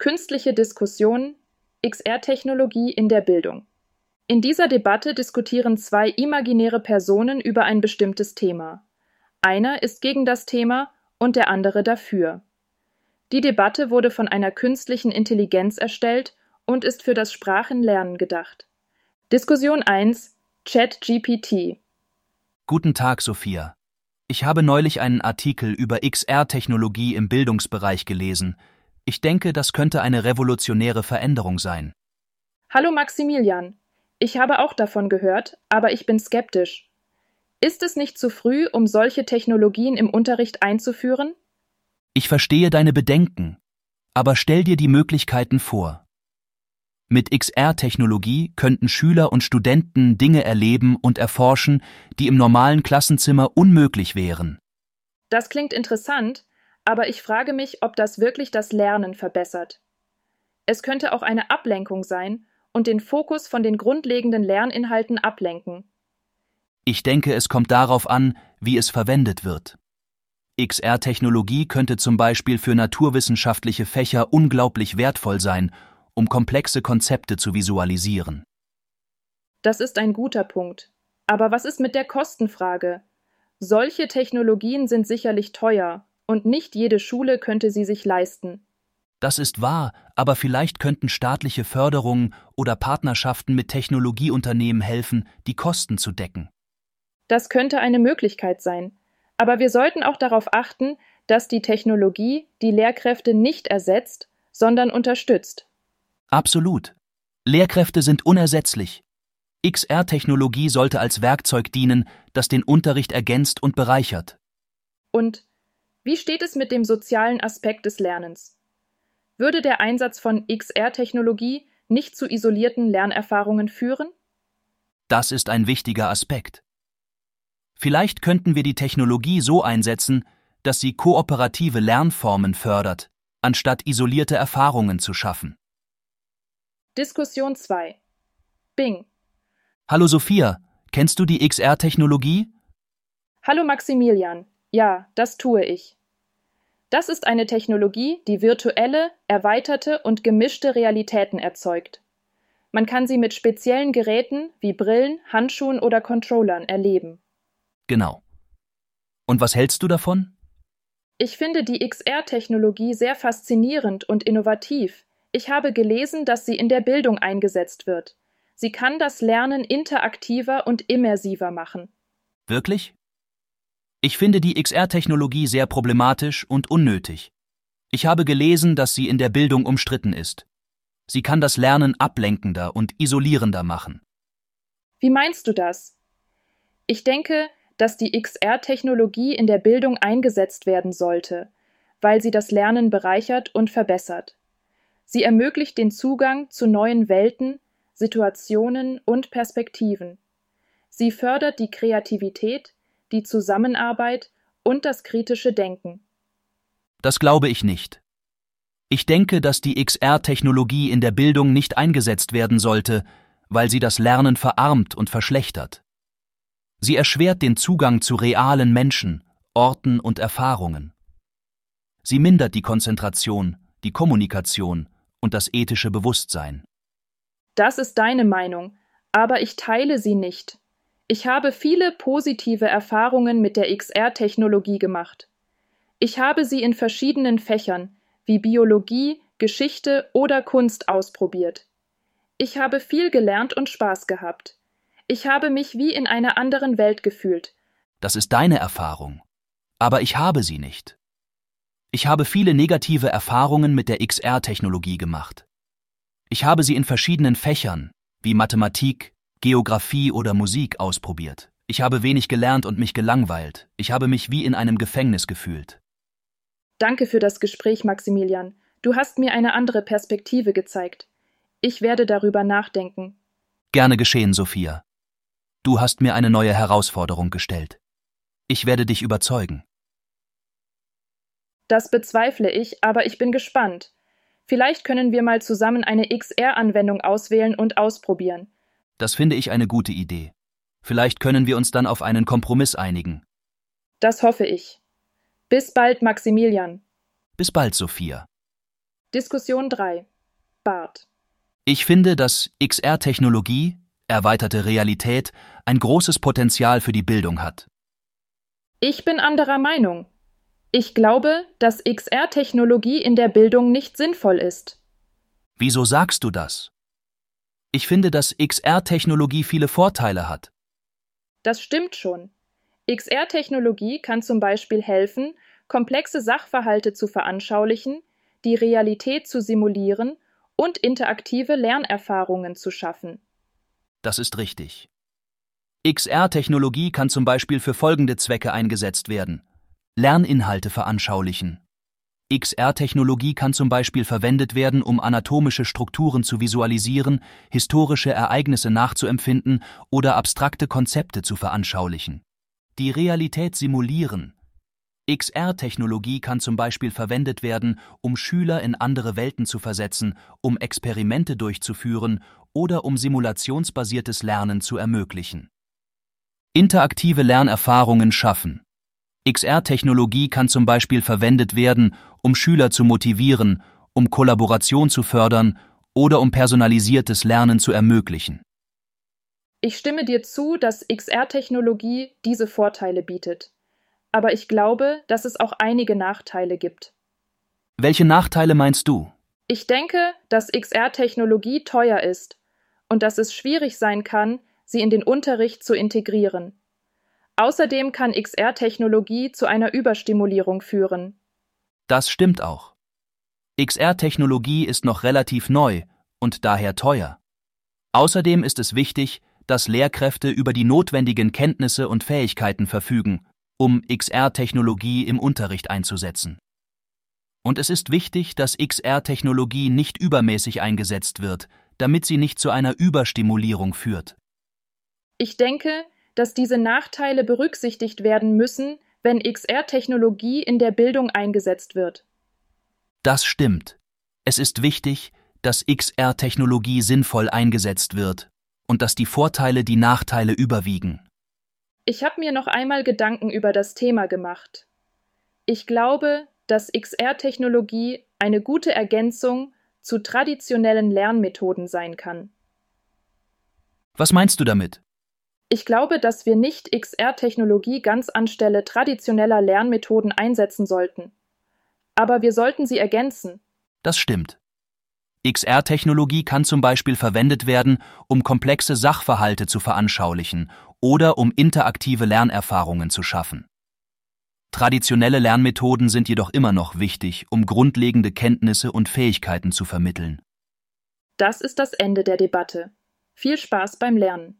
Künstliche Diskussion, XR-Technologie in der Bildung. In dieser Debatte diskutieren zwei imaginäre Personen über ein bestimmtes Thema. Einer ist gegen das Thema und der andere dafür. Die Debatte wurde von einer künstlichen Intelligenz erstellt und ist für das Sprachenlernen gedacht. Diskussion 1 ChatGPT Guten Tag, Sophia. Ich habe neulich einen Artikel über XR-Technologie im Bildungsbereich gelesen. Ich denke, das könnte eine revolutionäre Veränderung sein. Hallo Maximilian. Ich habe auch davon gehört, aber ich bin skeptisch. Ist es nicht zu früh, um solche Technologien im Unterricht einzuführen? Ich verstehe deine Bedenken, aber stell dir die Möglichkeiten vor. Mit XR-Technologie könnten Schüler und Studenten Dinge erleben und erforschen, die im normalen Klassenzimmer unmöglich wären. Das klingt interessant, aber ich frage mich, ob das wirklich das Lernen verbessert. Es könnte auch eine Ablenkung sein und den Fokus von den grundlegenden Lerninhalten ablenken. Ich denke, es kommt darauf an, wie es verwendet wird. XR-Technologie könnte zum Beispiel für naturwissenschaftliche Fächer unglaublich wertvoll sein um komplexe Konzepte zu visualisieren. Das ist ein guter Punkt. Aber was ist mit der Kostenfrage? Solche Technologien sind sicherlich teuer, und nicht jede Schule könnte sie sich leisten. Das ist wahr, aber vielleicht könnten staatliche Förderungen oder Partnerschaften mit Technologieunternehmen helfen, die Kosten zu decken. Das könnte eine Möglichkeit sein. Aber wir sollten auch darauf achten, dass die Technologie die Lehrkräfte nicht ersetzt, sondern unterstützt. Absolut. Lehrkräfte sind unersetzlich. XR-Technologie sollte als Werkzeug dienen, das den Unterricht ergänzt und bereichert. Und wie steht es mit dem sozialen Aspekt des Lernens? Würde der Einsatz von XR-Technologie nicht zu isolierten Lernerfahrungen führen? Das ist ein wichtiger Aspekt. Vielleicht könnten wir die Technologie so einsetzen, dass sie kooperative Lernformen fördert, anstatt isolierte Erfahrungen zu schaffen. Diskussion 2 Bing Hallo Sophia, kennst du die XR-Technologie? Hallo Maximilian, ja, das tue ich. Das ist eine Technologie, die virtuelle, erweiterte und gemischte Realitäten erzeugt. Man kann sie mit speziellen Geräten wie Brillen, Handschuhen oder Controllern erleben. Genau. Und was hältst du davon? Ich finde die XR-Technologie sehr faszinierend und innovativ, ich habe gelesen, dass sie in der Bildung eingesetzt wird. Sie kann das Lernen interaktiver und immersiver machen. Wirklich? Ich finde die XR-Technologie sehr problematisch und unnötig. Ich habe gelesen, dass sie in der Bildung umstritten ist. Sie kann das Lernen ablenkender und isolierender machen. Wie meinst du das? Ich denke, dass die XR-Technologie in der Bildung eingesetzt werden sollte, weil sie das Lernen bereichert und verbessert. Sie ermöglicht den Zugang zu neuen Welten, Situationen und Perspektiven. Sie fördert die Kreativität, die Zusammenarbeit und das kritische Denken. Das glaube ich nicht. Ich denke, dass die XR-Technologie in der Bildung nicht eingesetzt werden sollte, weil sie das Lernen verarmt und verschlechtert. Sie erschwert den Zugang zu realen Menschen, Orten und Erfahrungen. Sie mindert die Konzentration, die Kommunikation und das ethische Bewusstsein. Das ist deine Meinung, aber ich teile sie nicht. Ich habe viele positive Erfahrungen mit der XR-Technologie gemacht. Ich habe sie in verschiedenen Fächern wie Biologie, Geschichte oder Kunst ausprobiert. Ich habe viel gelernt und Spaß gehabt. Ich habe mich wie in einer anderen Welt gefühlt. Das ist deine Erfahrung. Aber ich habe sie nicht. Ich habe viele negative Erfahrungen mit der XR-Technologie gemacht. Ich habe sie in verschiedenen Fächern, wie Mathematik, Geographie oder Musik, ausprobiert. Ich habe wenig gelernt und mich gelangweilt. Ich habe mich wie in einem Gefängnis gefühlt. Danke für das Gespräch, Maximilian. Du hast mir eine andere Perspektive gezeigt. Ich werde darüber nachdenken. Gerne geschehen, Sophia. Du hast mir eine neue Herausforderung gestellt. Ich werde dich überzeugen. Das bezweifle ich, aber ich bin gespannt. Vielleicht können wir mal zusammen eine XR-Anwendung auswählen und ausprobieren. Das finde ich eine gute Idee. Vielleicht können wir uns dann auf einen Kompromiss einigen. Das hoffe ich. Bis bald, Maximilian. Bis bald, Sophia. Diskussion 3. Bart. Ich finde, dass XR-Technologie, erweiterte Realität, ein großes Potenzial für die Bildung hat. Ich bin anderer Meinung. Ich glaube, dass XR-Technologie in der Bildung nicht sinnvoll ist. Wieso sagst du das? Ich finde, dass XR-Technologie viele Vorteile hat. Das stimmt schon. XR-Technologie kann zum Beispiel helfen, komplexe Sachverhalte zu veranschaulichen, die Realität zu simulieren und interaktive Lernerfahrungen zu schaffen. Das ist richtig. XR-Technologie kann zum Beispiel für folgende Zwecke eingesetzt werden. Lerninhalte veranschaulichen. XR-Technologie kann zum Beispiel verwendet werden, um anatomische Strukturen zu visualisieren, historische Ereignisse nachzuempfinden oder abstrakte Konzepte zu veranschaulichen. Die Realität simulieren. XR-Technologie kann zum Beispiel verwendet werden, um Schüler in andere Welten zu versetzen, um Experimente durchzuführen oder um simulationsbasiertes Lernen zu ermöglichen. Interaktive Lernerfahrungen schaffen. XR-Technologie kann zum Beispiel verwendet werden, um Schüler zu motivieren, um Kollaboration zu fördern oder um personalisiertes Lernen zu ermöglichen. Ich stimme dir zu, dass XR-Technologie diese Vorteile bietet. Aber ich glaube, dass es auch einige Nachteile gibt. Welche Nachteile meinst du? Ich denke, dass XR-Technologie teuer ist und dass es schwierig sein kann, sie in den Unterricht zu integrieren. Außerdem kann XR-Technologie zu einer Überstimulierung führen. Das stimmt auch. XR-Technologie ist noch relativ neu und daher teuer. Außerdem ist es wichtig, dass Lehrkräfte über die notwendigen Kenntnisse und Fähigkeiten verfügen, um XR-Technologie im Unterricht einzusetzen. Und es ist wichtig, dass XR-Technologie nicht übermäßig eingesetzt wird, damit sie nicht zu einer Überstimulierung führt. Ich denke, dass diese Nachteile berücksichtigt werden müssen, wenn XR-Technologie in der Bildung eingesetzt wird. Das stimmt. Es ist wichtig, dass XR-Technologie sinnvoll eingesetzt wird und dass die Vorteile die Nachteile überwiegen. Ich habe mir noch einmal Gedanken über das Thema gemacht. Ich glaube, dass XR-Technologie eine gute Ergänzung zu traditionellen Lernmethoden sein kann. Was meinst du damit? Ich glaube, dass wir nicht XR-Technologie ganz anstelle traditioneller Lernmethoden einsetzen sollten. Aber wir sollten sie ergänzen. Das stimmt. XR-Technologie kann zum Beispiel verwendet werden, um komplexe Sachverhalte zu veranschaulichen oder um interaktive Lernerfahrungen zu schaffen. Traditionelle Lernmethoden sind jedoch immer noch wichtig, um grundlegende Kenntnisse und Fähigkeiten zu vermitteln. Das ist das Ende der Debatte. Viel Spaß beim Lernen.